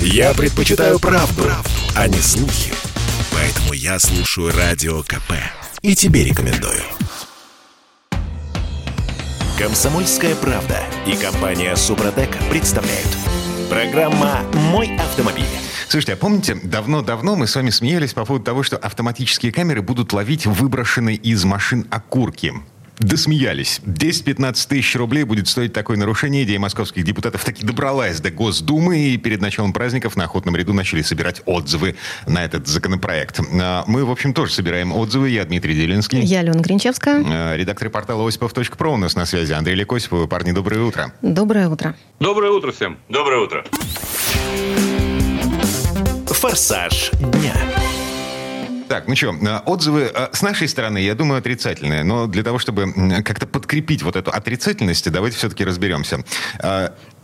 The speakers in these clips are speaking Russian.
Я предпочитаю правду, правду, а не слухи. Поэтому я слушаю Радио КП. И тебе рекомендую. Комсомольская правда и компания Супротек представляют. Программа «Мой автомобиль». Слушайте, а помните, давно-давно мы с вами смеялись по поводу того, что автоматические камеры будут ловить выброшенные из машин окурки. Досмеялись. 10-15 тысяч рублей будет стоить такое нарушение. Идея московских депутатов таки добралась до Госдумы, и перед началом праздников на охотном ряду начали собирать отзывы на этот законопроект. А, мы, в общем, тоже собираем отзывы. Я Дмитрий Делинский. Я Алена Гринчевская. А, редактор портала осипов.про у нас на связи. Андрей Лекосипов. Парни, доброе утро. Доброе утро. Доброе утро всем. Доброе утро. Форсаж дня. Так, ну что, отзывы с нашей стороны, я думаю, отрицательные. Но для того, чтобы как-то подкрепить вот эту отрицательность, давайте все-таки разберемся.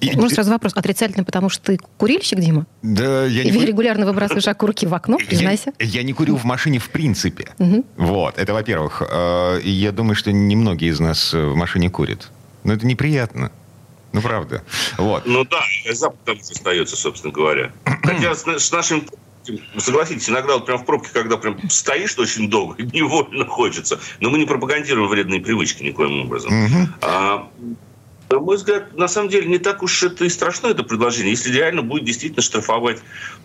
И... Может, сразу вопрос. Отрицательный, потому что ты курильщик, Дима? Да, я И не... регулярно выбрасываешь окурки в окно, признайся. Я, я не курю в машине в принципе. Угу. Вот, это во-первых. Я думаю, что немногие из нас в машине курят. Но это неприятно. Ну, правда. Вот. Ну да, запах там остается, собственно говоря. Хотя с, с нашим согласитесь, иногда вот прям в пробке, когда прям стоишь очень долго, невольно хочется. Но мы не пропагандируем вредные привычки никоим образом. Угу. А, на мой взгляд, на самом деле не так уж это и страшно, это предложение, если реально будет действительно штрафовать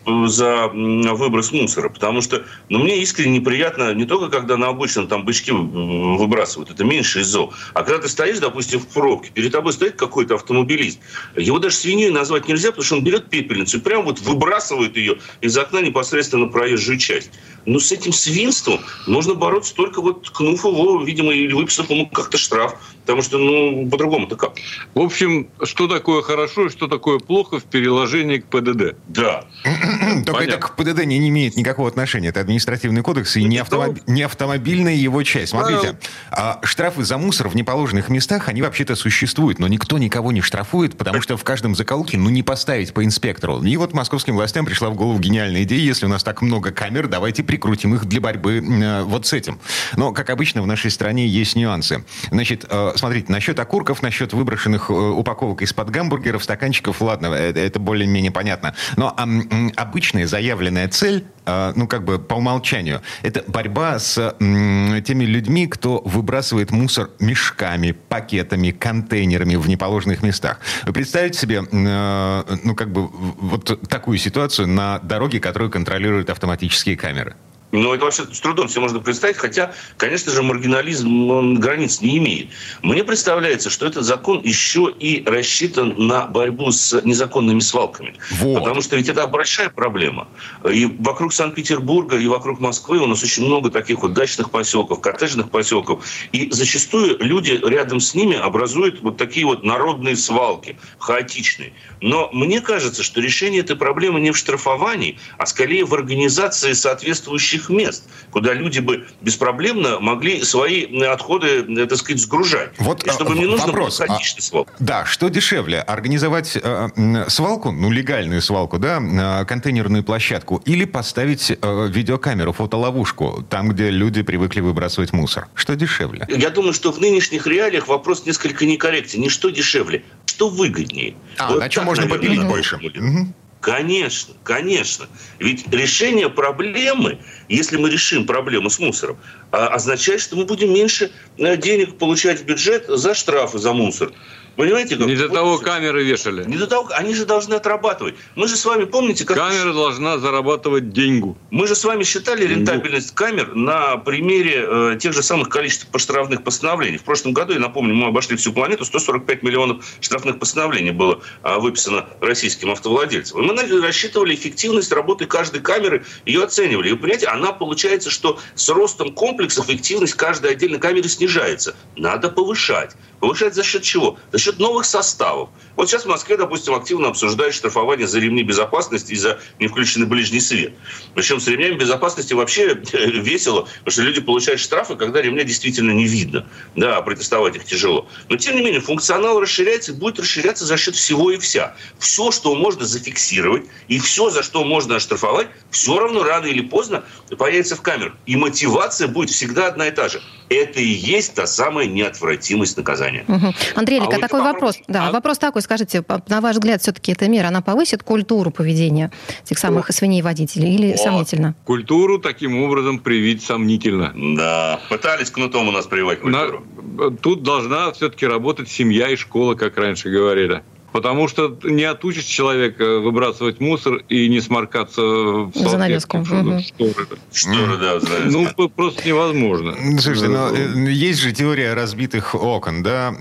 э, за выброс мусора. Потому что ну, мне искренне неприятно не только, когда на обочине там бычки выбрасывают, это меньше из зол, а когда ты стоишь, допустим, в пробке, перед тобой стоит какой-то автомобилист, его даже свиньей назвать нельзя, потому что он берет пепельницу и прям вот выбрасывает ее из окна непосредственно на проезжую часть. Но с этим свинством нужно бороться только вот ткнув его, видимо, или выписав ему как-то штраф. Потому что, ну, по-другому-то как? В общем, что такое хорошо и что такое плохо в переложении к ПДД? Да. Только это к ПДД не, не имеет никакого отношения. Это административный кодекс и не, автомоб... не автомобильная его часть. Смотрите, а, штрафы за мусор в неположенных местах, они вообще-то существуют, но никто никого не штрафует, потому что в каждом закоулке, ну, не поставить по инспектору. И вот московским властям пришла в голову гениальная идея, если у нас так много камер, давайте прикрутим их для борьбы э, вот с этим. Но, как обычно, в нашей стране есть нюансы. Значит, э, смотрите, насчет окурков, насчет выброшенных э, упаковок из-под гамбургеров, стаканчиков, ладно, это, более-менее понятно. Но обычная заявленная цель, ну, как бы по умолчанию, это борьба с теми людьми, кто выбрасывает мусор мешками, пакетами, контейнерами в неположенных местах. Вы представите себе, э, ну, как бы вот такую ситуацию на дороге, которую контролируют автоматические камеры? Ну, это вообще с трудом себе можно представить, хотя, конечно же, маргинализм он границ не имеет. Мне представляется, что этот закон еще и рассчитан на борьбу с незаконными свалками. Вот. Потому что ведь это большая проблема. И вокруг Санкт-Петербурга, и вокруг Москвы у нас очень много таких вот дачных поселков, коттеджных поселков. И зачастую люди рядом с ними образуют вот такие вот народные свалки, хаотичные. Но мне кажется, что решение этой проблемы не в штрафовании, а скорее в организации соответствующих общих мест, куда люди бы беспроблемно могли свои отходы, так сказать, сгружать. Вот и чтобы не нужно вопрос. было ходить а. Да, что дешевле? Организовать э, свалку, ну, легальную свалку, да, э, контейнерную площадку, или поставить э, видеокамеру, фотоловушку, там, где люди привыкли выбрасывать мусор? Что дешевле? Я думаю, что в нынешних реалиях вопрос несколько некорректен. Не что дешевле, что выгоднее. А, вот на чем можно наверное, попилить больше? Угу. Конечно, конечно. Ведь решение проблемы, если мы решим проблему с мусором, а, означает, что мы будем меньше э, денег получать в бюджет за штрафы за мусор. Понимаете, как? Не до того камеры вешали. Не до того, они же должны отрабатывать. Мы же с вами помните, как... Камера должна зарабатывать деньгу. Мы же с вами считали рентабельность камер на примере э, тех же самых количеств штрафных постановлений. В прошлом году, я напомню, мы обошли всю планету, 145 миллионов штрафных постановлений было э, выписано российским автовладельцам. И мы рассчитывали эффективность работы каждой камеры, ее оценивали. И понимаете, она получается, что с ростом комплексов эффективность каждой отдельной камеры снижается. Надо повышать. Повышать за счет чего? За счет новых составов. Вот сейчас в Москве, допустим, активно обсуждают штрафование за ремни безопасности и за невключенный ближний свет. Причем с ремнями безопасности вообще весело, потому что люди получают штрафы, когда ремня действительно не видно. Да, протестовать их тяжело. Но, тем не менее, функционал расширяется и будет расширяться за счет всего и вся. Все, что можно зафиксировать, и все, за что можно оштрафовать, все равно рано или поздно появится в камерах. И мотивация будет всегда одна и та же Это и есть та самая неотвратимость наказания. Угу. Андрей Лика, а такой вопрос. вопрос. Да, а... вопрос такой, скажите, на ваш взгляд, все-таки эта мера, она повысит культуру поведения тех самых свиней водителей или О, сомнительно? Культуру таким образом привить сомнительно. Да, пытались кнутом у нас прививать культуру. На... Тут должна все-таки работать семья и школа, как раньше говорили. Потому что не отучишь человека выбрасывать мусор и не сморкаться в занавеску. Угу. Шторы. Шторы, да, Ну, просто невозможно. Слушайте, но э, есть же теория разбитых окон, да?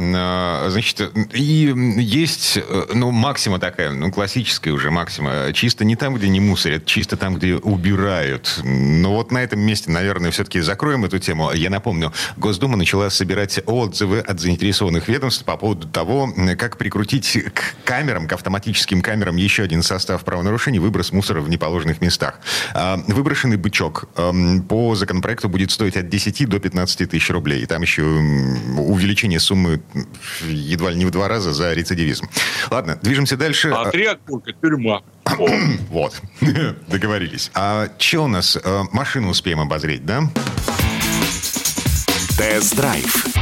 Значит, и есть, э, ну, максима такая, ну, классическая уже максима. Чисто не там, где не мусорят, чисто там, где убирают. Но вот на этом месте, наверное, все-таки закроем эту тему. Я напомню, Госдума начала собирать отзывы от заинтересованных ведомств по поводу того, как прикрутить к камерам, к автоматическим камерам еще один состав правонарушений – выброс мусора в неположенных местах. А, выброшенный бычок эм, по законопроекту будет стоить от 10 до 15 тысяч рублей. И там еще увеличение суммы едва ли не в два раза за рецидивизм. Ладно, движемся дальше. А три окурка – тюрьма. Вот, договорились. А что у нас? Э, машину успеем обозреть, да? Тест-драйв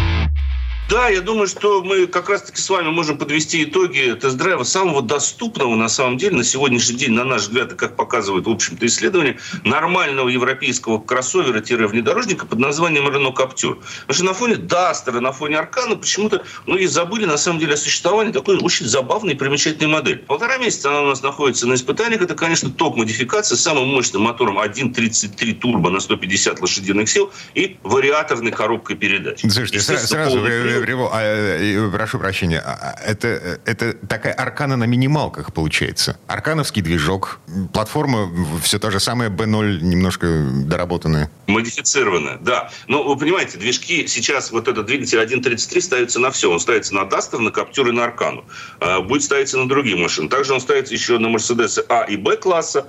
да, я думаю, что мы как раз-таки с вами можем подвести итоги тест-драйва самого доступного, на самом деле, на сегодняшний день, на наш взгляд, и как показывает, в общем-то, исследование, нормального европейского кроссовера-внедорожника под названием Renault Captur. Потому что на фоне Дастера, на фоне Аркана почему-то многие забыли, на самом деле, о существовании такой очень забавной и примечательной модели. Полтора месяца она у нас находится на испытаниях. Это, конечно, топ-модификация с самым мощным мотором 1.33 турбо на 150 лошадиных сил и вариаторной коробкой передач. Слушайте, сразу Криво, а, э, прошу прощения, а, а, это, это такая аркана на минималках получается. Аркановский движок, платформа все то же самое, B0 немножко доработанная. Модифицированная, да. Но вы понимаете, движки сейчас, вот этот двигатель 1.33 ставится на все. Он ставится на Дастер, на Каптюр и на Аркану. Будет ставиться на другие машины. Также он ставится еще на Мерседесы А и Б класса,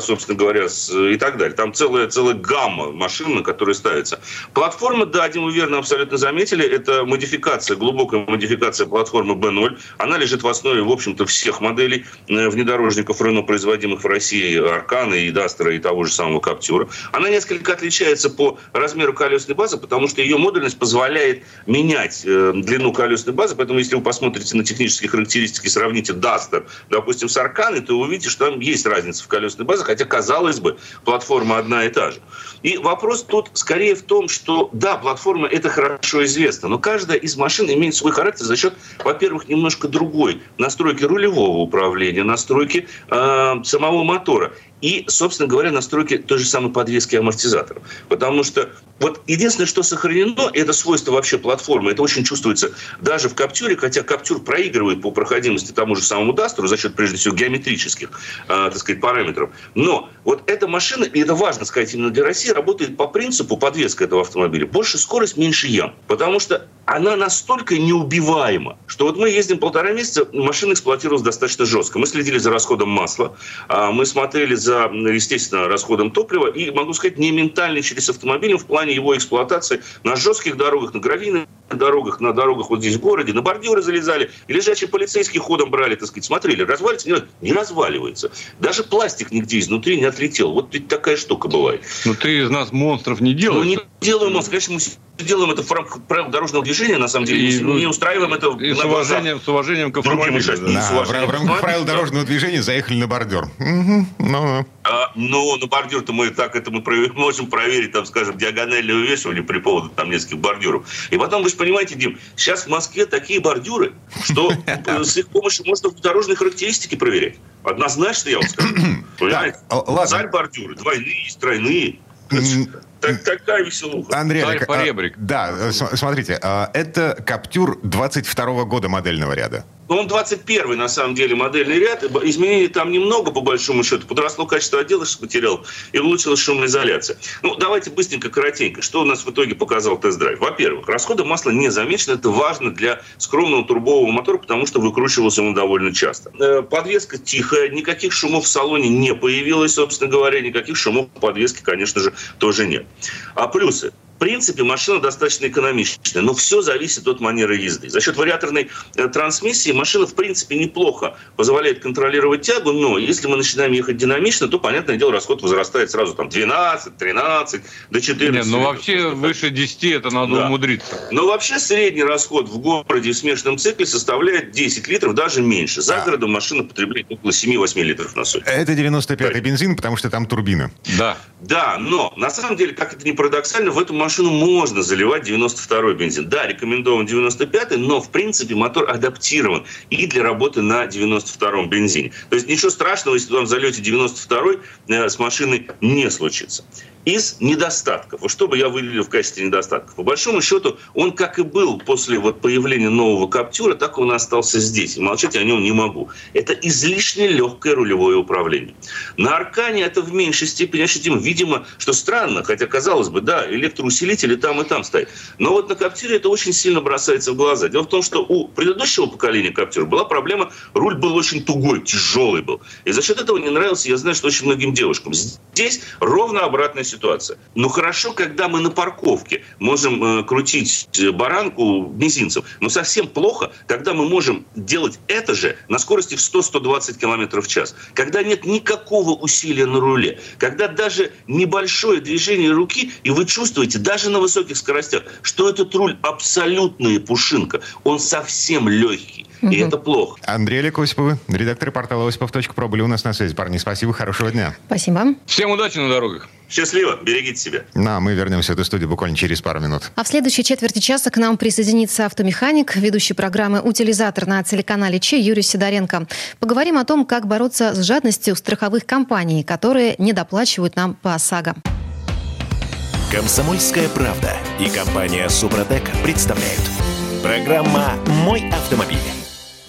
собственно говоря, и так далее. Там целая, целая гамма машин, на которые ставится. Платформа, да, Дим, вы верно абсолютно заметили, это модифицированная модификация, глубокая модификация платформы B0. Она лежит в основе, в общем-то, всех моделей э, внедорожников Renault, производимых в России, Аркана и Дастера и того же самого Каптюра. Она несколько отличается по размеру колесной базы, потому что ее модульность позволяет менять э, длину колесной базы. Поэтому, если вы посмотрите на технические характеристики, сравните Дастер, допустим, с Арканой, то вы увидите, что там есть разница в колесной базе, хотя, казалось бы, платформа одна и та же. И вопрос тут скорее в том, что, да, платформа это хорошо известно, но каждая из машин имеет свой характер за счет, во-первых, немножко другой настройки рулевого управления, настройки э, самого мотора и, собственно говоря, настройки той же самой подвески амортизаторов. Потому что вот единственное, что сохранено, это свойство вообще платформы. Это очень чувствуется даже в Каптюре, хотя Каптюр проигрывает по проходимости тому же самому Дастеру за счет, прежде всего, геометрических, э, так сказать, параметров. Но вот эта машина, и это важно сказать именно для России, работает по принципу подвеска этого автомобиля. Больше скорость, меньше ям. Потому что она настолько неубиваема, что вот мы ездим полтора месяца, машина эксплуатировалась достаточно жестко. Мы следили за расходом масла, а, мы смотрели за, естественно, расходом топлива, и, могу сказать, не ментальный через автомобилем в плане его эксплуатации на жестких дорогах, на гравийных дорогах, на дорогах вот здесь в городе, на бордюры залезали, и лежачие полицейские ходом брали, так сказать, смотрели, развалится, не, не разваливается. Даже пластик нигде изнутри не отлетел. Вот ведь такая штука бывает. Ну ты из нас монстров не делаешь. Ну не делаем монстров, конечно, мы делаем это в рамках правил дорожного движения, на самом деле, и, ну, не устраиваем это и с уважением, с уважением к автомобилю. Да. Да, в рамках правил дорожного движения заехали на бордюр. Угу. Ну, а, ну, на бордюр-то мы так это мы можем проверить, там, скажем, диагональное увешивание при поводу там нескольких бордюров. И потом, вы же понимаете, Дим, сейчас в Москве такие бордюры, что с их помощью можно дорожные характеристики проверять. Однозначно, я вам скажу. Понимаете? Царь бордюры, двойные, тройные. Так, такая веселуха. Андрей, Олег, а, да, смотрите, а, это Каптюр 22 года модельного ряда. Ну, он 21 на самом деле модельный ряд. Изменений там немного, по большому счету. Подросло качество отделочных материалов и улучшилась шумоизоляция. Ну, давайте быстренько, коротенько. Что у нас в итоге показал тест-драйв? Во-первых, расходы масла не замечены. Это важно для скромного турбового мотора, потому что выкручивался он довольно часто. Э, подвеска тихая, никаких шумов в салоне не появилось, собственно говоря. Никаких шумов в подвеске, конечно же, тоже нет. А плюсы принципе, машина достаточно экономичная, но все зависит от манеры езды. За счет вариаторной э, трансмиссии машина, в принципе, неплохо позволяет контролировать тягу, но если мы начинаем ехать динамично, то, понятное дело, расход возрастает сразу там 12, 13, до 14. Нет, ну вообще выше 10 это надо да. умудриться. Но вообще средний расход в городе в смешанном цикле составляет 10 литров, даже меньше. За городом машина потребляет около 7-8 литров на сотню. Это 95-й бензин, потому что там турбина. Да. Да, но на самом деле, как это не парадоксально, в эту машину можно заливать 92-й бензин. Да, рекомендован 95-й, но в принципе мотор адаптирован и для работы на 92-м бензине. То есть ничего страшного, если вы там зальете 92-й, э, с машиной не случится из недостатков. Вот что бы я выделил в качестве недостатков? По большому счету, он как и был после вот появления нового Каптюра, так он и остался здесь. И молчать о нем не могу. Это излишне легкое рулевое управление. На Аркане это в меньшей степени ощутимо. Видимо, что странно, хотя, казалось бы, да, электроусилители там и там стоят. Но вот на Каптюре это очень сильно бросается в глаза. Дело в том, что у предыдущего поколения Каптюра была проблема, руль был очень тугой, тяжелый был. И за счет этого не нравился, я знаю, что очень многим девушкам. Здесь ровно обратная ситуация. Но хорошо, когда мы на парковке можем э, крутить э, баранку мизинцем. Но совсем плохо, когда мы можем делать это же на скорости в 100-120 км в час. Когда нет никакого усилия на руле. Когда даже небольшое движение руки, и вы чувствуете даже на высоких скоростях, что этот руль абсолютная пушинка. Он совсем легкий. И это плохо. Андрей Олег Осиповы, редактор портала осипов.про были у нас на связи. Парни, спасибо, хорошего дня. Спасибо. Всем удачи на дорогах. Счастливо, берегите себя. На, мы вернемся в эту студию буквально через пару минут. А в следующей четверти часа к нам присоединится автомеханик, ведущий программы «Утилизатор» на телеканале Че Юрий Сидоренко. Поговорим о том, как бороться с жадностью страховых компаний, которые не доплачивают нам по ОСАГО. Комсомольская правда и компания «Супротек» представляют. Программа «Мой автомобиль».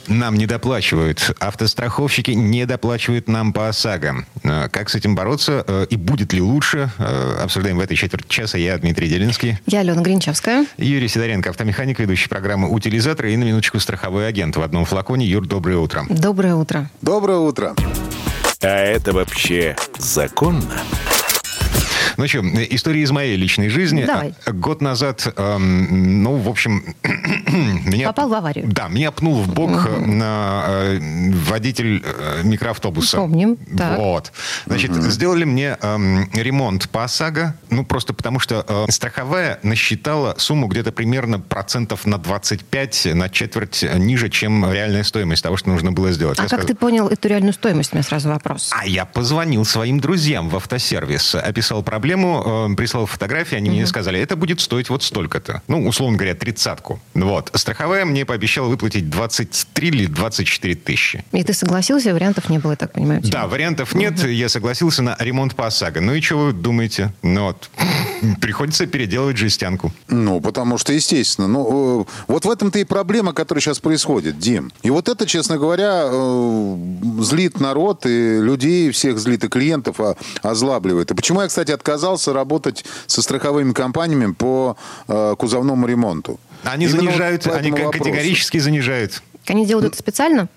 Нам не доплачивают. Автостраховщики не доплачивают нам по ОСАГО. Э, как с этим бороться э, и будет ли лучше? Э, обсуждаем в этой четверти часа. Я Дмитрий Делинский. Я Алена Гринчевская. Юрий Сидоренко, автомеханик, ведущий программы «Утилизатор» и на минуточку страховой агент в одном флаконе. Юр, доброе утро. Доброе утро. Доброе утро. А это вообще законно? Ну что, история из моей личной жизни. Давай. Год назад, эм, ну, в общем... меня, Попал в аварию. Да, меня пнул в бок угу. на, э, водитель э, микроавтобуса. Помним. Так. Вот. Значит, угу. сделали мне э, ремонт по ОСАГО, ну, просто потому что э, страховая насчитала сумму где-то примерно процентов на 25, на четверть ниже, чем реальная стоимость того, что нужно было сделать. А я как скажу, ты понял эту реальную стоимость? У меня сразу вопрос. А я позвонил своим друзьям в автосервис, описал проблему проблему, э, прислал фотографии, они угу. мне сказали, это будет стоить вот столько-то. Ну, условно говоря, тридцатку. Вот. Страховая мне пообещала выплатить 23 или 24 тысячи. И ты согласился? Вариантов не было, я так понимаю? Да, вариантов нет. Угу. Я согласился на ремонт по ОСАГО. Ну и что вы думаете? Ну вот, приходится переделывать жестянку. Ну, потому что, естественно. Ну, э, вот в этом-то и проблема, которая сейчас происходит, Дим. И вот это, честно говоря, э, злит народ и людей всех злит, и клиентов озлабливает. И почему я, кстати, отказался отказался работать со страховыми компаниями по э, кузовному ремонту. Они Именно занижают, вот они категорически занижают. Они делают это специально?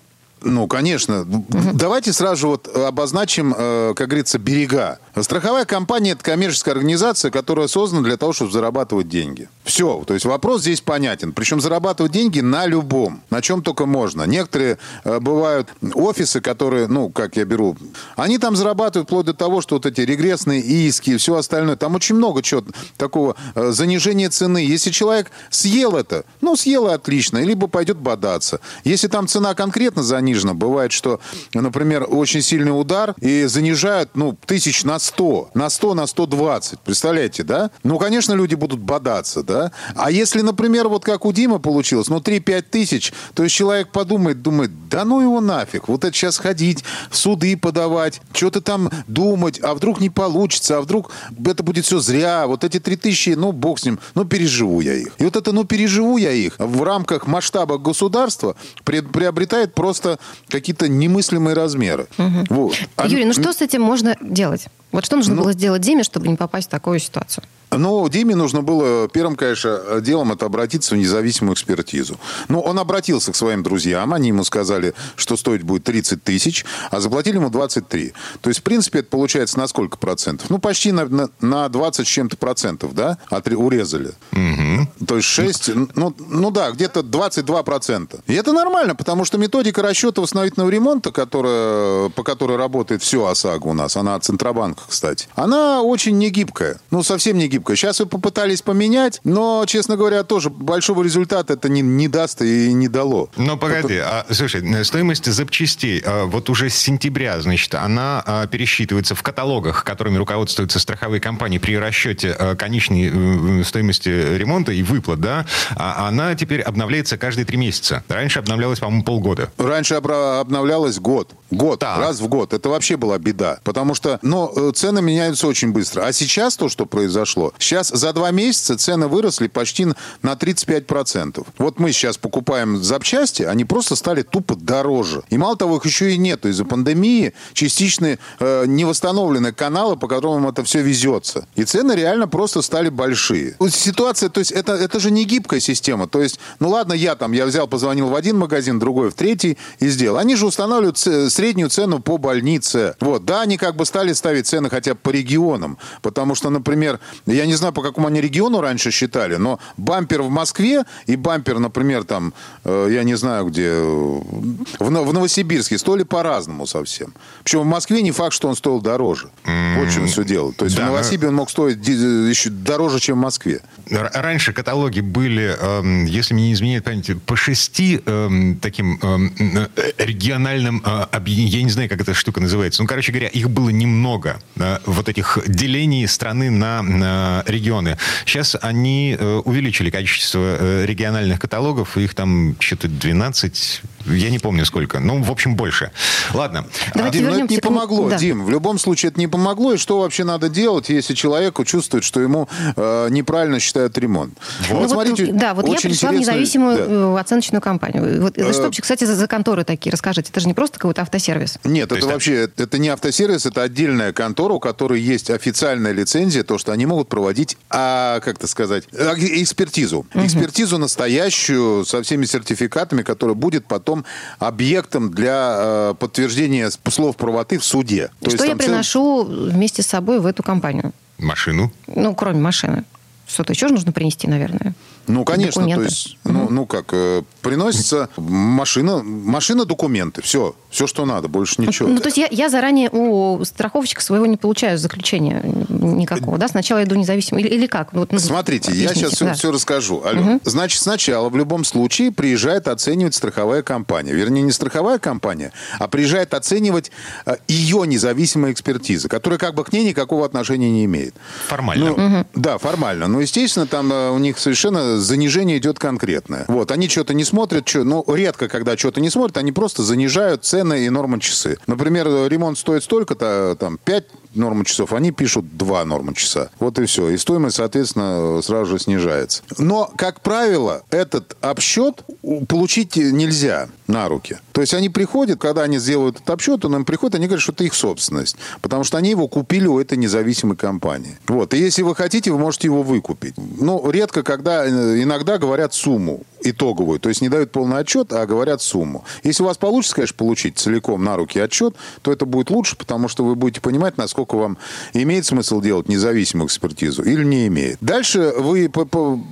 Ну, конечно. Давайте сразу вот обозначим, э, как говорится, берега. Страховая компания – это коммерческая организация, которая создана для того, чтобы зарабатывать деньги. Все. То есть вопрос здесь понятен. Причем зарабатывать деньги на любом, на чем только можно. Некоторые э, бывают офисы, которые, ну, как я беру, они там зарабатывают вплоть до того, что вот эти регрессные иски и все остальное. Там очень много чего такого э, занижения цены. Если человек съел это, ну, съел отлично, либо пойдет бодаться. Если там цена конкретно занижена, занижена. Бывает, что, например, очень сильный удар и занижают, ну, тысяч на 100, на 100, на 120. Представляете, да? Ну, конечно, люди будут бодаться, да? А если, например, вот как у Димы получилось, ну, 3-5 тысяч, то есть человек подумает, думает, да ну его нафиг, вот это сейчас ходить, в суды подавать, что-то там думать, а вдруг не получится, а вдруг это будет все зря, вот эти 3 тысячи, ну, бог с ним, ну, переживу я их. И вот это, ну, переживу я их в рамках масштаба государства приобретает просто какие-то немыслимые размеры. Угу. Вот. А... Юрий, ну что с этим можно делать? Вот что нужно ну, было сделать Диме, чтобы не попасть в такую ситуацию? Ну, Диме нужно было первым, конечно, делом это обратиться в независимую экспертизу. Ну, он обратился к своим друзьям, они ему сказали, что стоить будет 30 тысяч, а заплатили ему 23. То есть, в принципе, это получается на сколько процентов? Ну, почти на, на, на 20 с чем-то процентов, да, Отре, урезали. Угу. То есть 6, ну, ну да, где-то 22 процента. И это нормально, потому что методика расчета восстановительного ремонта, которая, по которой работает все ОСАГО у нас, она от Центробанка, кстати, она очень негибкая. Ну, совсем не гибкая. Сейчас вы попытались поменять, но, честно говоря, тоже большого результата это не, не даст и не дало. Но погоди, это... а, слушай, стоимость запчастей а, вот уже с сентября, значит, она а, пересчитывается в каталогах, которыми руководствуются страховые компании при расчете а, конечной а, стоимости ремонта и выплат, да, а, она теперь обновляется каждые три месяца. Раньше обновлялась, по-моему, полгода. Раньше обновлялась год. Год, так. раз в год. Это вообще была беда. Потому что, ну, э, цены меняются очень быстро. А сейчас то, что произошло, сейчас за два месяца цены выросли почти на 35%. Вот мы сейчас покупаем запчасти, они просто стали тупо дороже. И мало того, их еще и нет. Из-за пандемии частично э, не восстановлены каналы, по которым это все везется. И цены реально просто стали большие. Ситуация, то есть это, это же не гибкая система. То есть, ну ладно, я там, я взял, позвонил в один магазин, другой в третий и сделал. Они же устанавливают среднюю цену по больнице. Вот, да, они как бы стали ставить цены хотя бы по регионам. Потому что, например, я не знаю, по какому они региону раньше считали, но бампер в Москве и бампер, например, там, э, я не знаю где, в, в Новосибирске стоили по-разному совсем. Причем в Москве не факт, что он стоил дороже. Mm-hmm. Вот в чем все дело. То есть да, в Новосибирске он мог стоить еще дороже, чем в Москве. Раньше каталоги были, эм, если мне не изменяет память, по шести эм, таким эм, э, региональным объектам я не знаю, как эта штука называется. Ну, короче говоря, их было немного. Э, вот этих делений страны на, регионы. Сейчас они э, увеличили количество э, региональных каталогов. Их там что-то 12 я не помню сколько. Ну, в общем, больше. Ладно. Давайте Дим, ну, это не помогло, да. Дим. В любом случае это не помогло. И что вообще надо делать, если человеку чувствует, что ему э, неправильно считают ремонт? Вот. Ну, смотрите, вот, да, вот я пришла в независимую да. Э, оценочную компанию. Вот, э, что вообще, кстати, за, за конторы такие? Расскажите. Это же не просто какой-то автосервис. Нет, То это вообще, это не автосервис, это отдельная контора, у которой есть официальная лицензия, то, что они могут проводить, а, как это сказать, а, экспертизу. Угу. Экспертизу настоящую, со всеми сертификатами, которая будет потом потом объектом для э, подтверждения слов правоты в суде. То что есть, я приношу цел... вместе с собой в эту компанию? Машину? Ну, кроме машины. Что-то еще нужно принести, наверное. Ну, конечно, документы. то есть, угу. ну, ну как, э, приносится машина, машина, документы, все, все, что надо, больше ничего. Ну, то есть я, я заранее у страховщика своего не получаю заключения никакого, да? Сначала иду независимо, или, или как? Вот, ну, Смотрите, я сейчас все, да. все расскажу. Алло. Угу. Значит, сначала в любом случае приезжает оценивать страховая компания. Вернее, не страховая компания, а приезжает оценивать э, ее независимая экспертиза, которая как бы к ней никакого отношения не имеет. Формально. Ну, угу. Да, формально. Но, естественно, там э, у них совершенно занижение идет конкретное. Вот, они что-то не смотрят, что, ну, редко, когда что-то не смотрят, они просто занижают цены и нормы часы. Например, ремонт стоит столько-то, там, 5 норму часов, они пишут 2 нормы часа. Вот и все. И стоимость, соответственно, сразу же снижается. Но, как правило, этот обсчет получить нельзя на руки. То есть они приходят, когда они сделают этот обсчет, он им приходит, они говорят, что это их собственность. Потому что они его купили у этой независимой компании. Вот. И если вы хотите, вы можете его выкупить. Ну, редко, когда э, иногда говорят сумму итоговую. То есть не дают полный отчет, а говорят сумму. Если у вас получится, конечно, получить целиком на руки отчет, то это будет лучше, потому что вы будете понимать, насколько вам имеет смысл делать независимую экспертизу или не имеет. Дальше вы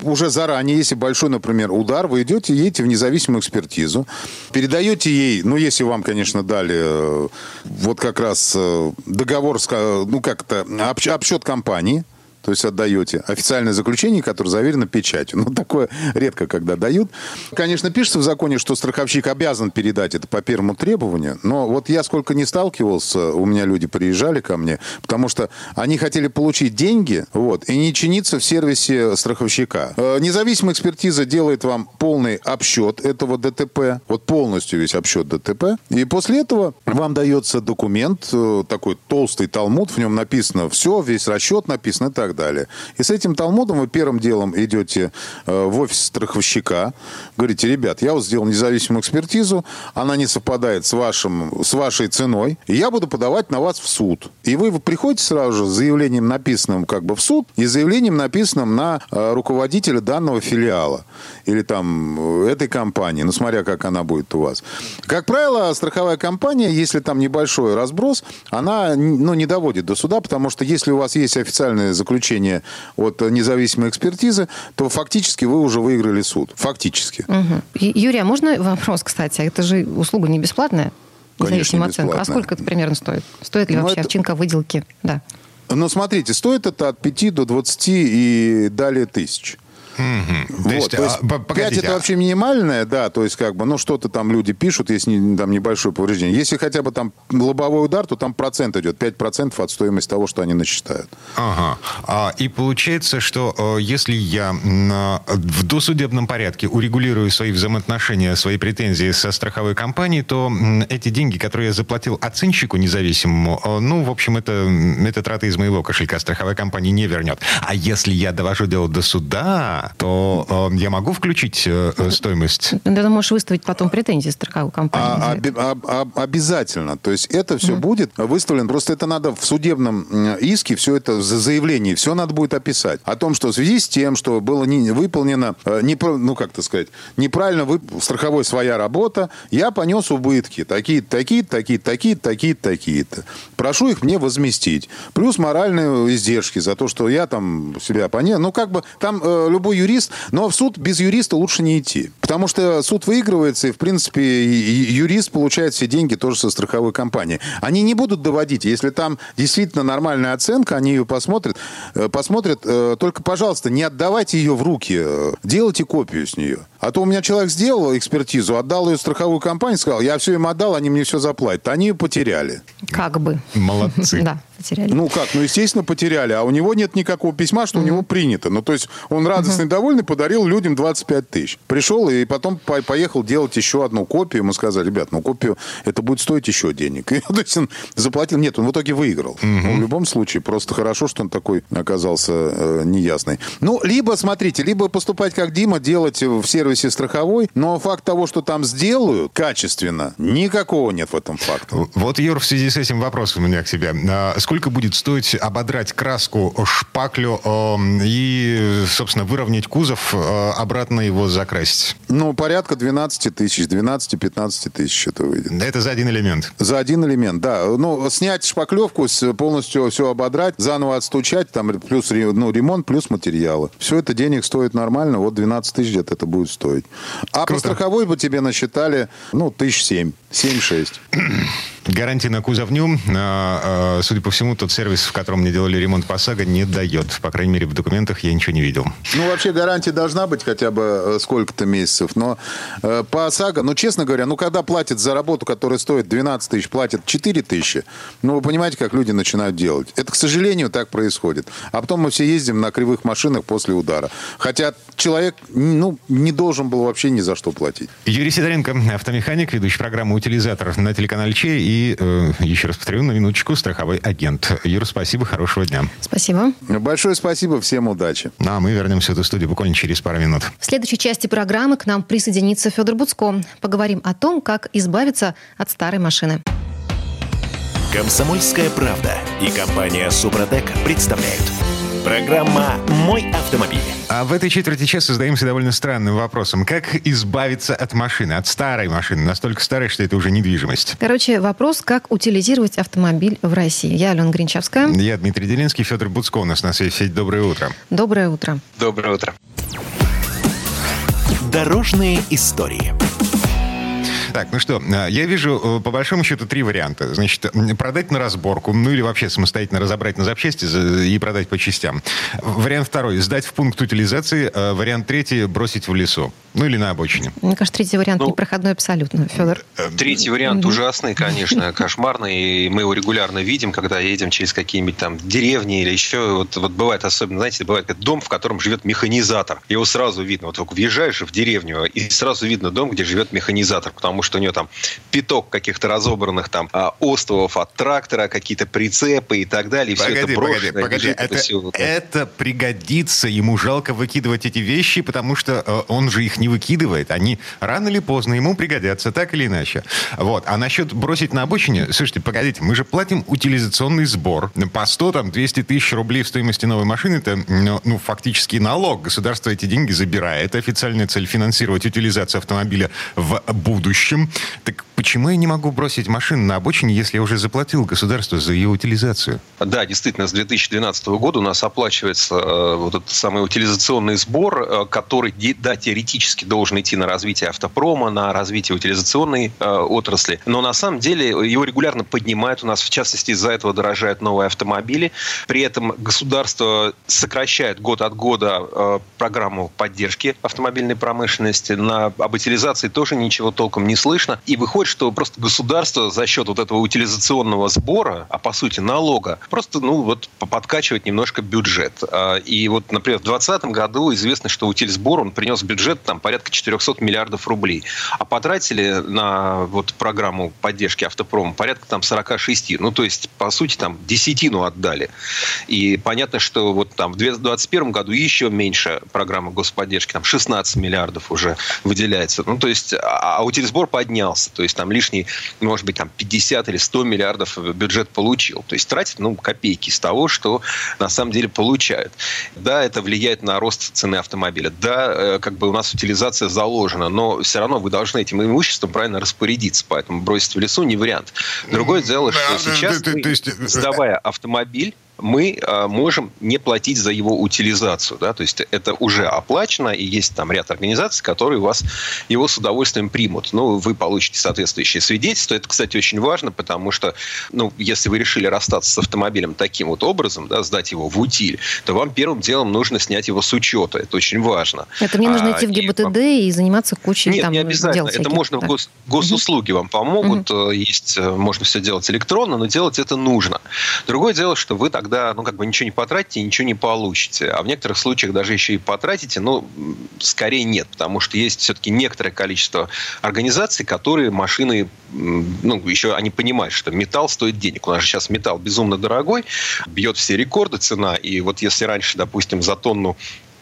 уже заранее, если большой, например, удар, вы идете, едете в независимую экспертизу, передаете ей, ну, если вам, конечно, дали э, вот как раз э, договор, ну, как-то обсчет компании, то есть отдаете официальное заключение, которое заверено печатью. Ну, такое редко когда дают. Конечно, пишется в законе, что страховщик обязан передать это по первому требованию, но вот я сколько не сталкивался, у меня люди приезжали ко мне, потому что они хотели получить деньги, вот, и не чиниться в сервисе страховщика. Э, независимая экспертиза делает вам полный обсчет этого ДТП, вот полностью весь обсчет ДТП, и после этого вам дается документ, э, такой толстый талмуд, в нем написано все, весь расчет написан и так далее. И с этим талмудом вы первым делом идете э, в офис страховщика, говорите, ребят, я вот сделал независимую экспертизу, она не совпадает с, вашим, с вашей ценой, и я буду подавать на вас в суд. И вы, вы приходите сразу же с заявлением, написанным как бы в суд, и заявлением, написанным на э, руководителя данного филиала или там э, этой компании, ну, смотря как она будет у вас. Как правило, страховая компания, если там небольшой разброс, она ну, не доводит до суда, потому что если у вас есть официальное заключение от независимой экспертизы, то фактически вы уже выиграли суд. Фактически. Угу. Юрий, а можно вопрос, кстати? Это же услуга не бесплатная? Независимая оценка. А сколько это примерно стоит? Стоит ли ну, вообще это... овчинка выделки? Да. Ну, смотрите, стоит это от 5 до 20 и далее тысяч. Угу. Вот, то есть, то есть а, 5 это а... вообще минимальное, да, то есть как бы, ну что-то там люди пишут, если там небольшое повреждение. Если хотя бы там лобовой удар, то там процент идет, 5% от стоимости того, что они насчитают. Ага. А, и получается, что э, если я в досудебном порядке урегулирую свои взаимоотношения, свои претензии со страховой компанией, то эти деньги, которые я заплатил оценщику независимому, э, ну, в общем, это, это траты из моего кошелька страховая компания не вернет. А если я довожу дело до суда, то э, я могу включить э, э стоимость? Ты можешь выставить потом претензии страховой компании. А, оби- а, а, обязательно. То есть это все mm. будет выставлено. Просто это надо в судебном иске, все это за заявление, все надо будет описать. О том, что в связи с тем, что было не, выполнено, э, не, ну как-то сказать, неправильно вы, страховой своя работа, я понес убытки. Такие-то, такие-то, такие-то, такие-то, такие-то, такие-то. Прошу их мне возместить. Плюс моральные издержки за то, что я там себя понес. Ну как бы там э, любой юрист, но в суд без юриста лучше не идти. Потому что суд выигрывается, и, в принципе, юрист получает все деньги тоже со страховой компании. Они не будут доводить. Если там действительно нормальная оценка, они ее посмотрят. Э, посмотрят. Э, только, пожалуйста, не отдавайте ее в руки. Э, делайте копию с нее. А то у меня человек сделал экспертизу, отдал ее в страховую компанию, сказал, я все им отдал, они мне все заплатят. Они ее потеряли. Как бы. Молодцы. Да потеряли. Ну как? Ну, естественно, потеряли. А у него нет никакого письма, что у него принято. Ну, то есть он радостный, довольный, подарил людям 25 тысяч. Пришел и потом по- поехал делать еще одну копию. Ему сказали, ребят, ну копию, это будет стоить еще денег. И, то есть он заплатил. Нет, он в итоге выиграл. Ну, в любом случае, просто хорошо, что он такой оказался э, неясный. Ну, либо, смотрите, либо поступать как Дима, делать в сервисе страховой, но факт того, что там сделают качественно, никакого нет в этом факта. Вот, Юр, в связи с этим вопросом у меня к тебе. А сколько будет стоить ободрать краску шпаклю э, и, собственно, выровнять кузов, э, обратно его закрасить? Ну, порядка 12 тысяч, 12-15 тысяч это выйдет. Это за один элемент? За один элемент, да. Ну, снять шпаклевку, полностью все ободрать, заново отстучать, там плюс ну, ремонт, плюс материалы. Все это денег стоит нормально, вот 12 тысяч где-то это будет стоить. А Круто. по страховой бы тебе насчитали, ну, тысяч семь, семь-шесть. Гарантии на кузовню, а, а, судя по всему, тот сервис, в котором мне делали ремонт по САГО, не дает. По крайней мере, в документах я ничего не видел. Ну, вообще гарантия должна быть хотя бы э, сколько-то месяцев. Но э, по ОСАГО, ну, честно говоря, ну, когда платят за работу, которая стоит 12 тысяч, платят 4 тысячи, ну, вы понимаете, как люди начинают делать. Это, к сожалению, так происходит. А потом мы все ездим на кривых машинах после удара. Хотя человек, ну, не должен был вообще ни за что платить. Юрий Сидоренко, автомеханик, ведущий программы «Утилизатор» на телеканале Че и, э, еще раз повторю, на минуточку, страховой агент. Юр, спасибо, хорошего дня. Спасибо. Большое спасибо, всем удачи. Ну, а мы вернемся в эту студию буквально через пару минут. В следующей части программы к нам присоединится Федор Буцко. Поговорим о том, как избавиться от старой машины. Комсомольская правда и компания Супротек представляют. Программа «Мой автомобиль». А в этой четверти часа задаемся довольно странным вопросом. Как избавиться от машины, от старой машины, настолько старой, что это уже недвижимость? Короче, вопрос, как утилизировать автомобиль в России. Я Алена Гринчевская. Я Дмитрий Делинский, Федор Буцко у нас на связи. Доброе утро. Доброе утро. Доброе утро. Дорожные истории. Так, ну что, э, я вижу э, по большому счету три варианта. Значит, продать на разборку, ну или вообще самостоятельно разобрать на запчасти и продать по частям. Вариант второй, сдать в пункт утилизации. Э, вариант третий, бросить в лесу. Ну или на обочине. Мне кажется, третий вариант ну, непроходной абсолютно, Федор. Третий вариант mm-hmm. ужасный, конечно, кошмарный. И мы его регулярно видим, когда едем через какие-нибудь там деревни или еще. Вот, вот бывает особенно, знаете, бывает дом, в котором живет механизатор. Его сразу видно. Вот только въезжаешь в деревню, и сразу видно дом, где живет механизатор. Потому что у нее там пяток каких-то разобранных там а, островов от трактора, какие-то прицепы и так далее. И погоди, все это погоди, погоди. Это, это, все, это пригодится. Ему жалко выкидывать эти вещи, потому что э, он же их не выкидывает. Они рано или поздно ему пригодятся, так или иначе. Вот. А насчет бросить на обочине, слушайте, погодите, мы же платим утилизационный сбор по 100, там, 200 тысяч рублей в стоимости новой машины. Это, ну, ну, фактически налог. Государство эти деньги забирает. Официальная цель финансировать утилизацию автомобиля в будущем. Так почему я не могу бросить машину на обочине, если я уже заплатил государству за ее утилизацию? Да, действительно, с 2012 года у нас оплачивается э, вот этот самый утилизационный сбор, э, который, да, теоретически должен идти на развитие автопрома, на развитие утилизационной э, отрасли. Но на самом деле его регулярно поднимают. У нас, в частности, из-за этого дорожают новые автомобили. При этом государство сокращает год от года э, программу поддержки автомобильной промышленности. На, об утилизации тоже ничего толком не слышно. И выходит, что просто государство за счет вот этого утилизационного сбора, а по сути налога, просто ну вот подкачивает немножко бюджет. А, и вот, например, в 2020 году известно, что утильсбор, он принес бюджет там порядка 400 миллиардов рублей. А потратили на вот программу поддержки автопрома порядка там 46. Ну, то есть, по сути, там десятину отдали. И понятно, что вот там в 2021 году еще меньше программа господдержки, там 16 миллиардов уже выделяется. Ну, то есть, а, а утильсбор поднялся. То есть, там лишний, может быть, там 50 или 100 миллиардов бюджет получил. То есть, тратит, ну, копейки из того, что на самом деле получают. Да, это влияет на рост цены автомобиля. Да, э, как бы у нас утилизация заложена, но все равно вы должны этим имуществом правильно распорядиться. Поэтому бросить в лесу не вариант. Другое дело, что сейчас, сдавая автомобиль, мы э, можем не платить за его утилизацию. Да? То есть это уже оплачено, и есть там ряд организаций, которые вас его с удовольствием примут. Ну, вы получите соответствующее свидетельство. Это, кстати, очень важно, потому что, ну, если вы решили расстаться с автомобилем таким вот образом, да, сдать его в утиль, то вам первым делом нужно снять его с учета. Это очень важно. Это мне нужно а, идти в ГИБДД и, и заниматься кучей Нет, там, не обязательно. Это можно в гос, госуслуги угу. вам помогут. Угу. Есть, э, можно все делать электронно, но делать это нужно. Другое дело, что вы так тогда, ну, как бы ничего не потратите, ничего не получите. А в некоторых случаях даже еще и потратите, ну, скорее нет, потому что есть все-таки некоторое количество организаций, которые машины, ну, еще они понимают, что металл стоит денег. У нас же сейчас металл безумно дорогой, бьет все рекорды цена, и вот если раньше, допустим, за тонну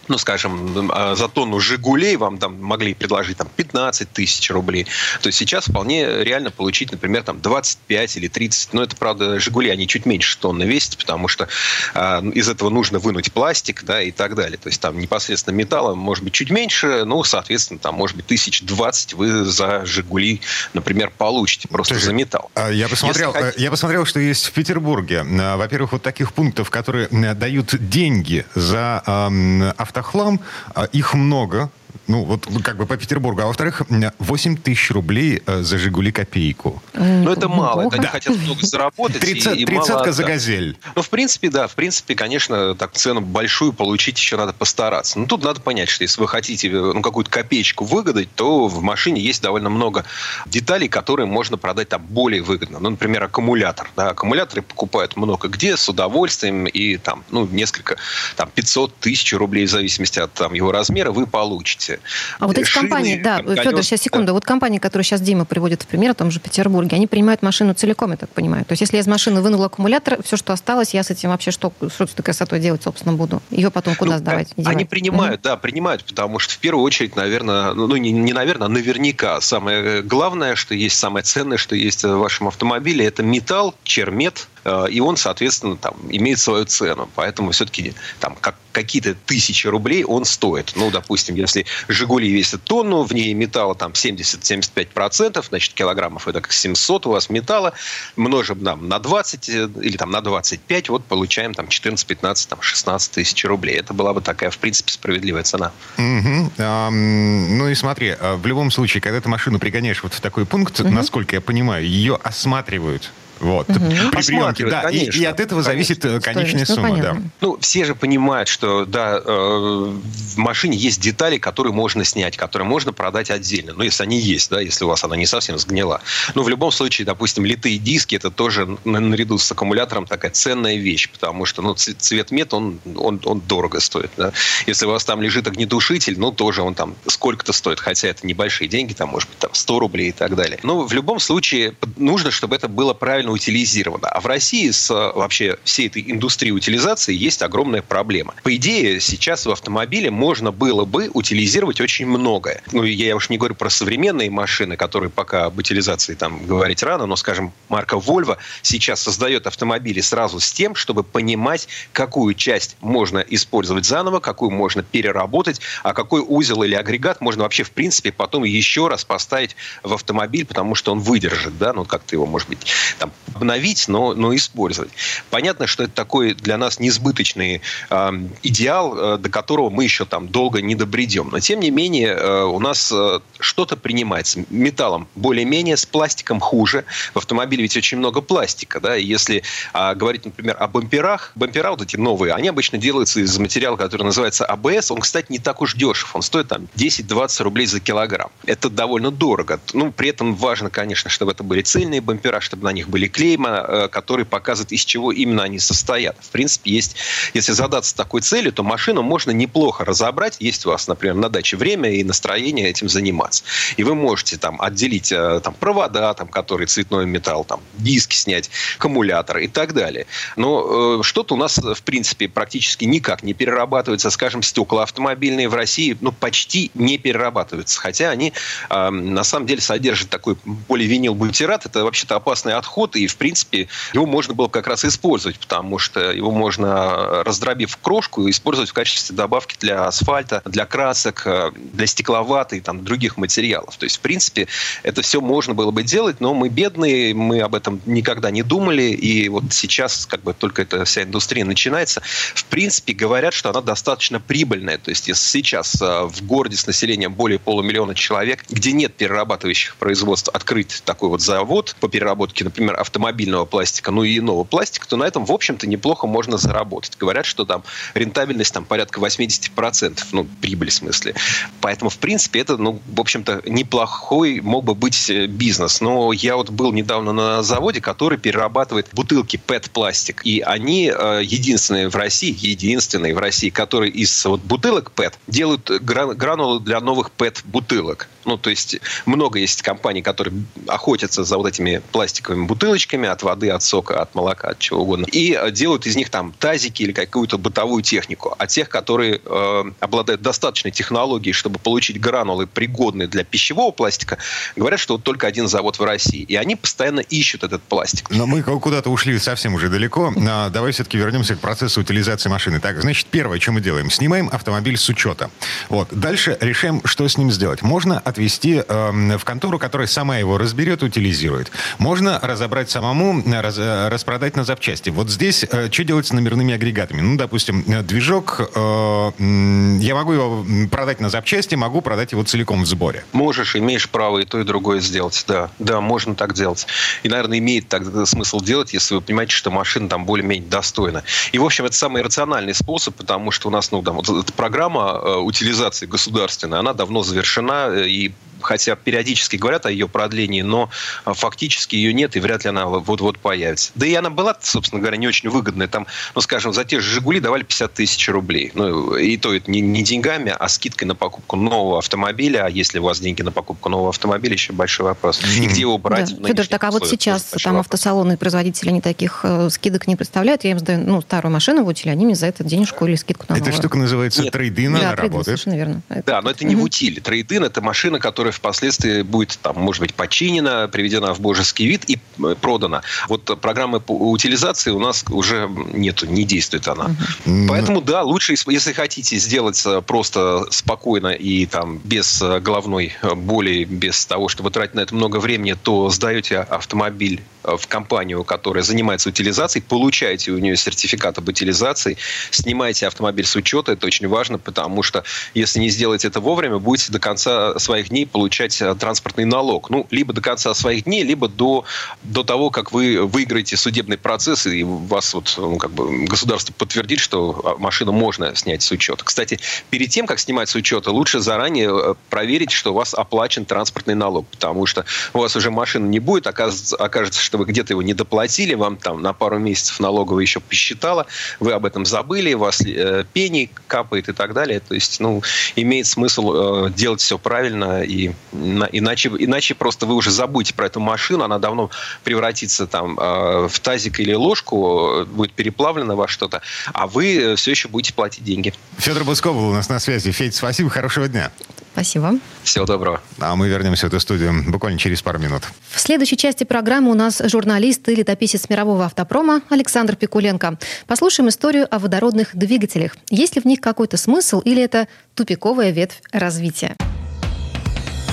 ну, скажем, а, за тонну «Жигулей» вам там могли предложить там, 15 тысяч рублей, то сейчас вполне реально получить, например, там 25 или 30. Но это, правда, «Жигули», они чуть меньше тонны весят, потому что э, из этого нужно вынуть пластик да, и так далее. То есть там непосредственно металла может быть чуть меньше, ну, соответственно, там может быть тысяч двадцать вы за «Жигули», например, получите просто Слушай, за металл. А, я посмотрел, Если... я посмотрел, что есть в Петербурге. Во-первых, вот таких пунктов, которые дают деньги за э, автохлам, а, их много, ну, вот как бы по Петербургу. А во-вторых, 8 тысяч рублей э, за «Жигули» копейку. Ну, это мало. Это они хотят много заработать. Тридцатка за «Газель». Ну, в принципе, да. В принципе, конечно, так цену большую получить еще надо постараться. Но тут надо понять, что если вы хотите ну, какую-то копеечку выгадать, то в машине есть довольно много деталей, которые можно продать там более выгодно. Ну, например, аккумулятор. Да, аккумуляторы покупают много где, с удовольствием, и там, ну, несколько, там, 500 тысяч рублей, в зависимости от там, его размера, вы получите работе. А вот эти Шины, компании, да, колес, Федор, сейчас секунду, да. вот компании, которые сейчас Дима приводит в пример, в том же Петербурге, они принимают машину целиком, я так понимаю. То есть если я из машины вынула аккумулятор, все, что осталось, я с этим вообще что, что с этой красотой делать, собственно, буду? Ее потом куда ну, сдавать? Они принимают, угу. да, принимают, потому что в первую очередь, наверное, ну, ну не, не наверное, а наверняка самое главное, что есть, самое ценное, что есть в вашем автомобиле, это металл, чермет, и он, соответственно, там, имеет свою цену. Поэтому все-таки там, как, какие-то тысячи рублей он стоит. Ну, допустим, если «Жигули» весит тонну, в ней металла там 70-75%, значит, килограммов это как 700 у вас металла, множим там, на 20 э, или там на 25, вот получаем там 14, 15, там 16 тысяч рублей. Это была бы такая, в принципе, справедливая цена. Угу. А, ну и смотри, а в любом случае, когда ты машину пригоняешь вот в такой пункт, угу. насколько я понимаю, ее осматривают Вот. Угу. При приемке, да. И, и от этого зависит конечно. конечная Стоимость, сумма, ну, да. Ну, все же понимают, что, да, э, в машине есть детали, которые можно снять, которые можно продать отдельно. Ну, если они есть, да, если у вас она не совсем сгнила. Но в любом случае, допустим, литые диски, это тоже наряду с аккумулятором такая ценная вещь, потому что, ну, цвет мед, он, он, он дорого стоит, да. Если у вас там лежит огнетушитель, ну, тоже он там сколько-то стоит, хотя это небольшие деньги, там, может быть, там 100 рублей и так далее. Но в любом случае нужно, чтобы это было правильно утилизировано. А в России с вообще всей этой индустрией утилизации есть огромная проблема. По идее, сейчас в автомобиле можно было бы утилизировать очень многое. Ну, я уж не говорю про современные машины, которые пока об утилизации там говорить рано, но, скажем, марка Volvo сейчас создает автомобили сразу с тем, чтобы понимать, какую часть можно использовать заново, какую можно переработать, а какой узел или агрегат можно вообще, в принципе, потом еще раз поставить в автомобиль, потому что он выдержит, да, ну, как-то его, может быть, там, обновить, но, но использовать. Понятно, что это такой для нас несбыточный э, идеал, э, до которого мы еще там долго не добредем. Но, тем не менее, э, у нас э, что-то принимается. Металлом более-менее, с пластиком хуже. В автомобиле ведь очень много пластика, да, если э, говорить, например, о бамперах, бампера вот эти новые, они обычно делаются из материала, который называется АБС. Он, кстати, не так уж дешев. Он стоит там 10-20 рублей за килограмм. Это довольно дорого. Ну, при этом важно, конечно, чтобы это были цельные бампера, чтобы на них были клейма, э, которые показывают, из чего именно они состоят. В принципе, есть, если задаться такой целью, то машину можно неплохо разобрать. Есть у вас, например, на даче время и настроение этим заниматься. И вы можете там отделить э, там, провода, там, которые цветной металл, там, диски снять, аккумуляторы и так далее. Но э, что-то у нас, в принципе, практически никак не перерабатывается. Скажем, стекла автомобильные в России ну, почти не перерабатываются. Хотя они э, на самом деле содержат такой поливинилбутират. Это вообще-то опасный отход. И, в принципе, его можно было как раз использовать, потому что его можно, раздробив в крошку, использовать в качестве добавки для асфальта, для красок, э, для стекловаты и там, других материалов. То есть, в принципе, это все можно было бы делать, но мы бедные, мы об этом никогда не думали, и вот сейчас как бы только эта вся индустрия начинается. В принципе, говорят, что она достаточно прибыльная. То есть, если сейчас э, в городе с населением более полумиллиона человек, где нет перерабатывающих производств, открыть такой вот завод по переработке, например, автомобильного пластика, ну и иного пластика, то на этом, в общем-то, неплохо можно заработать. Говорят, что там рентабельность там порядка 80%, ну, прибыль в смысле. Поэтому, в принципе, это, ну, в общем-то, неплохой мог бы быть э, бизнес. Но я вот был недавно на заводе, который перерабатывает бутылки PET-пластик. И они э, единственные в России, единственные в России, которые из вот бутылок PET делают гранулы для новых PET-бутылок. Ну, то есть много есть компаний, которые охотятся за вот этими пластиковыми бутылочками от воды, от сока, от молока, от чего угодно. И э, делают из них там тазики или какую-то бытовую технику. А тех, которые э, обладают достаточной технологией, чтобы получить гранулы, пригодные для пищевого пластика, говорят, что вот только один завод в России. И они постоянно ищут этот пластик. Но мы куда-то ушли совсем уже далеко. А, давай все-таки вернемся к процессу утилизации машины. Так, значит, первое, что мы делаем? Снимаем автомобиль с учета. Вот. Дальше решаем, что с ним сделать. Можно отвезти э, в контору, которая сама его разберет, утилизирует. Можно разобрать самому, раз, э, распродать на запчасти. Вот здесь э, что делать с номерными агрегатами? Ну, допустим, э, движок, э, я могу его продать на запчасти, могу продать его целиком в сборе. Можешь, имеешь право и то, и другое сделать, да. Да, можно так делать. И, наверное, имеет так смысл делать, если вы понимаете, что машина там более-менее достойна. И, в общем, это самый рациональный способ, потому что у нас, ну, там, вот эта программа э, утилизации государственной, она давно завершена, э, и хотя периодически говорят о ее продлении, но а, фактически ее нет, и вряд ли она вот-вот появится. Да и она была, собственно говоря, не очень выгодная. Там, ну, скажем, за те же «Жигули» давали 50 тысяч рублей. Ну, и то это не, не деньгами, а скидкой на покупку нового автомобиля. А если у вас деньги на покупку нового автомобиля, еще большой вопрос. И где его брать? Да. Федор, так а вот сейчас там вопрос. автосалоны и производители не таких э, скидок не представляют. Я им сдаю ну, старую машину в утиль, они мне за это денежку или скидку на Эта штука называется трейдин, она работает. совершенно верно. Да, но это не в утиле. Трейдин – это машина, которая впоследствии будет, там, может быть, починена, приведена в божеский вид и э, продана. Вот программы по утилизации у нас уже нету, не действует она. Угу. Поэтому, да, лучше, если хотите сделать э, просто спокойно и там без э, головной боли, без того, чтобы тратить на это много времени, то сдаете автомобиль в компанию, которая занимается утилизацией, получаете у нее сертификат об утилизации, снимаете автомобиль с учета, это очень важно, потому что если не сделаете это вовремя, будете до конца своих дней получать э, транспортный налог. Ну, либо до конца своих дней, либо до, до того, как вы выиграете судебный процесс, и вас вот, ну, как бы государство подтвердит, что а, машину можно снять с учета. Кстати, перед тем, как снимать с учета, лучше заранее э, проверить, что у вас оплачен транспортный налог, потому что у вас уже машины не будет, окажется, окажется что вы где-то его не доплатили, вам там на пару месяцев налоговая еще посчитала, вы об этом забыли, у вас э, пени капает и так далее. То есть, ну, имеет смысл э, делать все правильно, и на, иначе, иначе просто вы уже забудете про эту машину, она давно превратится там э, в тазик или ложку, будет переплавлена во что-то, а вы все еще будете платить деньги. Федор Бусков был у нас на связи. Федь, спасибо, хорошего дня. Спасибо. Всего доброго. А мы вернемся в эту студию буквально через пару минут. В следующей части программы у нас журналист и летописец мирового автопрома Александр Пикуленко. Послушаем историю о водородных двигателях. Есть ли в них какой-то смысл или это тупиковая ветвь развития?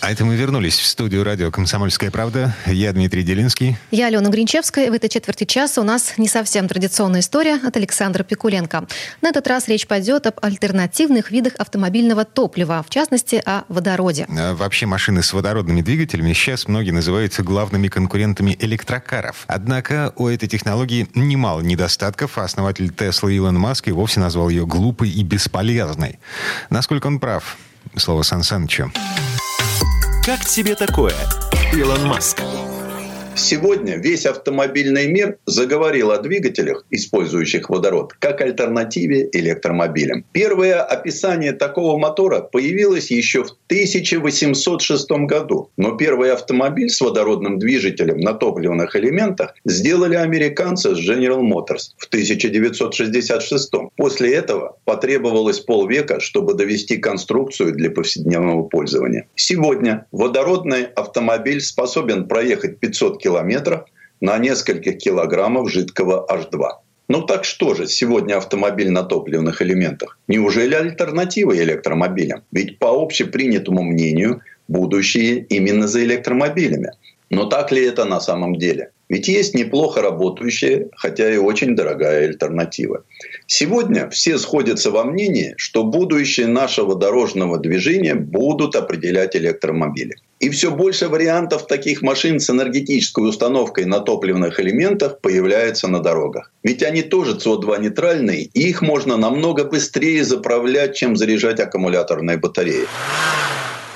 А это мы вернулись в студию радио «Комсомольская правда». Я Дмитрий Делинский. Я Алена Гринчевская. В этой четверти часа у нас не совсем традиционная история от Александра Пикуленко. На этот раз речь пойдет об альтернативных видах автомобильного топлива, в частности, о водороде. А вообще машины с водородными двигателями сейчас многие называются главными конкурентами электрокаров. Однако у этой технологии немало недостатков, а основатель Тесла Илон Маск и вовсе назвал ее глупой и бесполезной. Насколько он прав? Слово Сан Санычу. Как тебе такое, Илон Маск? Сегодня весь автомобильный мир заговорил о двигателях, использующих водород, как альтернативе электромобилям. Первое описание такого мотора появилось еще в 1806 году. Но первый автомобиль с водородным движителем на топливных элементах сделали американцы с General Motors в 1966. После этого потребовалось полвека, чтобы довести конструкцию для повседневного пользования. Сегодня водородный автомобиль способен проехать 500 километров на нескольких килограммов жидкого H2. Ну так что же сегодня автомобиль на топливных элементах? Неужели альтернатива электромобилям? Ведь по общепринятому мнению будущее именно за электромобилями. Но так ли это на самом деле? Ведь есть неплохо работающая, хотя и очень дорогая альтернатива. Сегодня все сходятся во мнении, что будущее нашего дорожного движения будут определять электромобили. И все больше вариантов таких машин с энергетической установкой на топливных элементах появляется на дорогах. Ведь они тоже СО2 нейтральные, и их можно намного быстрее заправлять, чем заряжать аккумуляторные батареи.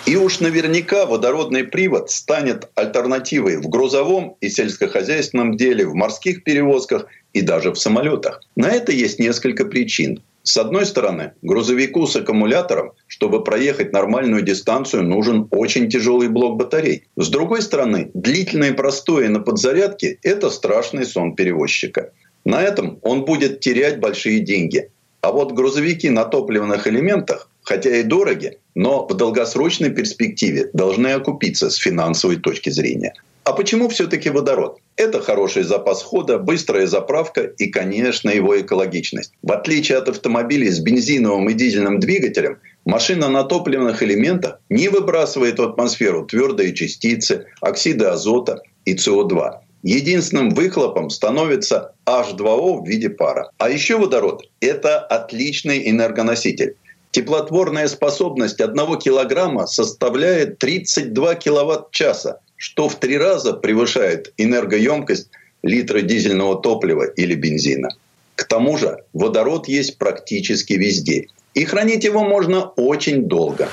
И уж наверняка водородный привод станет альтернативой в грузовом и сельскохозяйственном деле, в морских перевозках и даже в самолетах. На это есть несколько причин. С одной стороны, грузовику с аккумулятором, чтобы проехать нормальную дистанцию, нужен очень тяжелый блок батарей. С другой стороны, длительное простое на подзарядке – это страшный сон перевозчика. На этом он будет терять большие деньги. А вот грузовики на топливных элементах, хотя и дороги, но в долгосрочной перспективе должны окупиться с финансовой точки зрения. А почему все-таки водород? Это хороший запас хода, быстрая заправка и, конечно, его экологичность. В отличие от автомобилей с бензиновым и дизельным двигателем, машина на топливных элементах не выбрасывает в атмосферу твердые частицы, оксиды азота и СО2. Единственным выхлопом становится H2O в виде пара. А еще водород – это отличный энергоноситель. Теплотворная способность одного килограмма составляет 32 киловатт-часа, что в три раза превышает энергоемкость литра дизельного топлива или бензина. К тому же водород есть практически везде. И хранить его можно очень долго.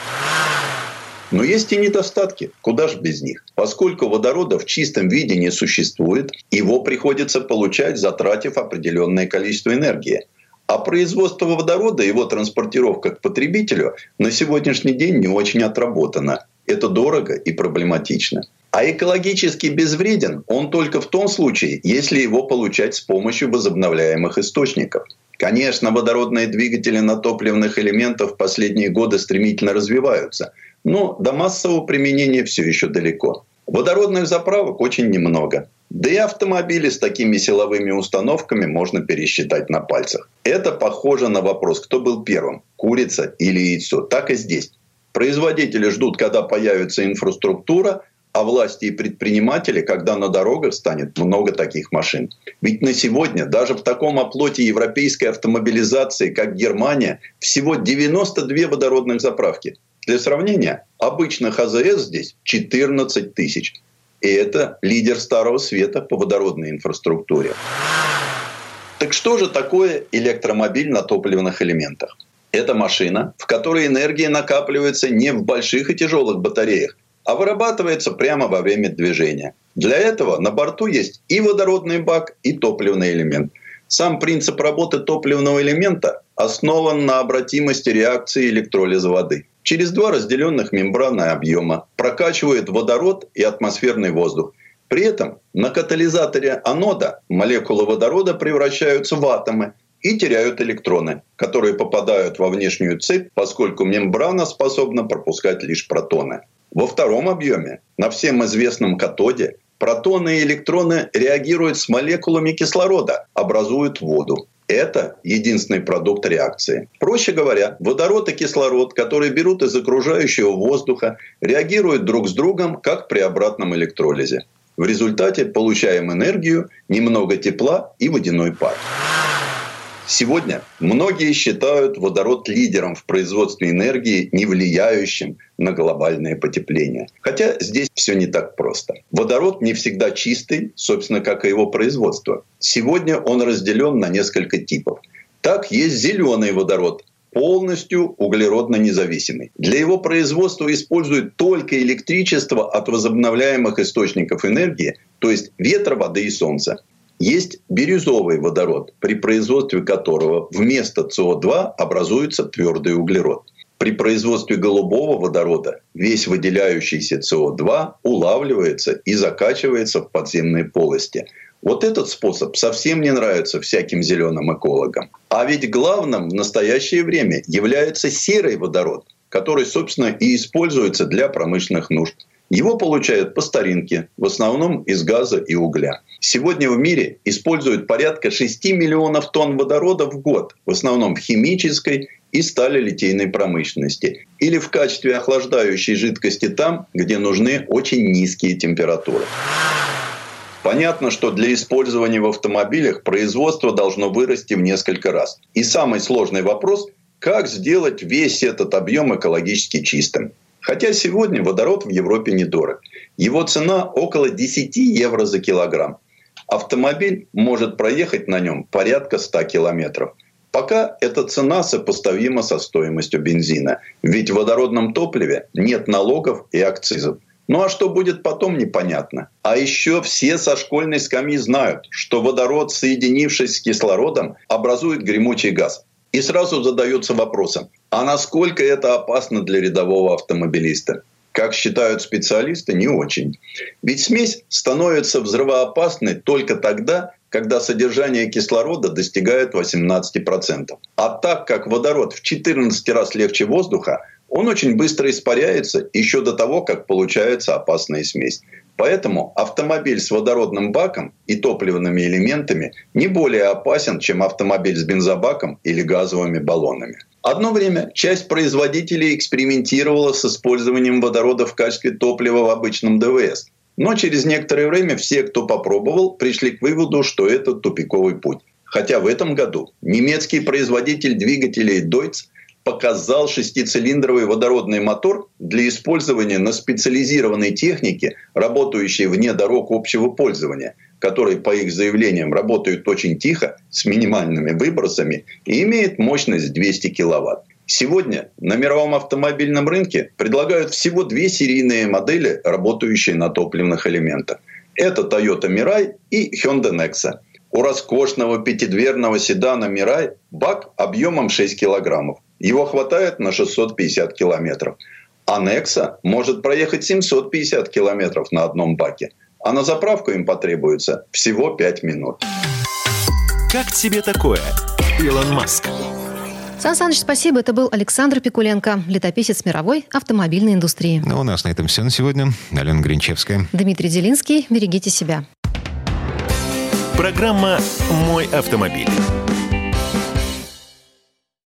Но есть и недостатки. Куда же без них? Поскольку водорода в чистом виде не существует, его приходится получать, затратив определенное количество энергии. А производство водорода, его транспортировка к потребителю на сегодняшний день не очень отработано. Это дорого и проблематично. А экологически безвреден он только в том случае, если его получать с помощью возобновляемых источников. Конечно, водородные двигатели на топливных элементах в последние годы стремительно развиваются, но до массового применения все еще далеко. Водородных заправок очень немного. Да и автомобили с такими силовыми установками можно пересчитать на пальцах. Это похоже на вопрос, кто был первым, курица или яйцо. Так и здесь. Производители ждут, когда появится инфраструктура, а власти и предприниматели, когда на дорогах станет много таких машин. Ведь на сегодня даже в таком оплоте европейской автомобилизации, как Германия, всего 92 водородных заправки. Для сравнения, обычных АЗС здесь 14 тысяч. И это лидер Старого Света по водородной инфраструктуре. Так что же такое электромобиль на топливных элементах? Это машина, в которой энергия накапливается не в больших и тяжелых батареях, а вырабатывается прямо во время движения. Для этого на борту есть и водородный бак, и топливный элемент. Сам принцип работы топливного элемента основан на обратимости реакции электролиза воды. Через два разделенных мембраны объема прокачивает водород и атмосферный воздух. При этом на катализаторе анода молекулы водорода превращаются в атомы и теряют электроны, которые попадают во внешнюю цепь, поскольку мембрана способна пропускать лишь протоны. Во втором объеме, на всем известном катоде, протоны и электроны реагируют с молекулами кислорода, образуют воду. Это единственный продукт реакции. Проще говоря, водород и кислород, которые берут из окружающего воздуха, реагируют друг с другом, как при обратном электролизе. В результате получаем энергию, немного тепла и водяной пар. Сегодня многие считают водород лидером в производстве энергии, не влияющим на глобальное потепление. Хотя здесь все не так просто. Водород не всегда чистый, собственно, как и его производство. Сегодня он разделен на несколько типов. Так есть зеленый водород, полностью углеродно независимый. Для его производства используют только электричество от возобновляемых источников энергии, то есть ветра, воды и солнца. Есть бирюзовый водород, при производстве которого вместо СО2 образуется твердый углерод. При производстве голубого водорода весь выделяющийся СО2 улавливается и закачивается в подземные полости. Вот этот способ совсем не нравится всяким зеленым экологам. А ведь главным в настоящее время является серый водород, который, собственно, и используется для промышленных нужд. Его получают по старинке, в основном из газа и угля. Сегодня в мире используют порядка 6 миллионов тонн водорода в год, в основном в химической и сталелитейной промышленности, или в качестве охлаждающей жидкости там, где нужны очень низкие температуры. Понятно, что для использования в автомобилях производство должно вырасти в несколько раз. И самый сложный вопрос – как сделать весь этот объем экологически чистым. Хотя сегодня водород в Европе недорог. Его цена около 10 евро за килограмм. Автомобиль может проехать на нем порядка 100 километров. Пока эта цена сопоставима со стоимостью бензина. Ведь в водородном топливе нет налогов и акцизов. Ну а что будет потом, непонятно. А еще все со школьной скамьи знают, что водород, соединившись с кислородом, образует гремучий газ. И сразу задается вопросом, а насколько это опасно для рядового автомобилиста? Как считают специалисты, не очень. Ведь смесь становится взрывоопасной только тогда, когда содержание кислорода достигает 18%. А так как водород в 14 раз легче воздуха, он очень быстро испаряется еще до того, как получается опасная смесь. Поэтому автомобиль с водородным баком и топливными элементами не более опасен, чем автомобиль с бензобаком или газовыми баллонами. Одно время часть производителей экспериментировала с использованием водорода в качестве топлива в обычном ДВС. Но через некоторое время все, кто попробовал, пришли к выводу, что это тупиковый путь. Хотя в этом году немецкий производитель двигателей Deutz показал шестицилиндровый водородный мотор для использования на специализированной технике, работающей вне дорог общего пользования, которые, по их заявлениям, работают очень тихо, с минимальными выбросами и имеет мощность 200 киловатт. Сегодня на мировом автомобильном рынке предлагают всего две серийные модели, работающие на топливных элементах. Это Toyota Mirai и Hyundai Nexa. У роскошного пятидверного седана Mirai бак объемом 6 килограммов. Его хватает на 650 километров. А Nexa может проехать 750 километров на одном баке. А на заправку им потребуется всего 5 минут. Как тебе такое, Илон Маск? Сан Саныч, спасибо. Это был Александр Пикуленко, летописец мировой автомобильной индустрии. Ну, у нас на этом все на сегодня. Алена Гринчевская. Дмитрий Делинский. Берегите себя. Программа «Мой автомобиль».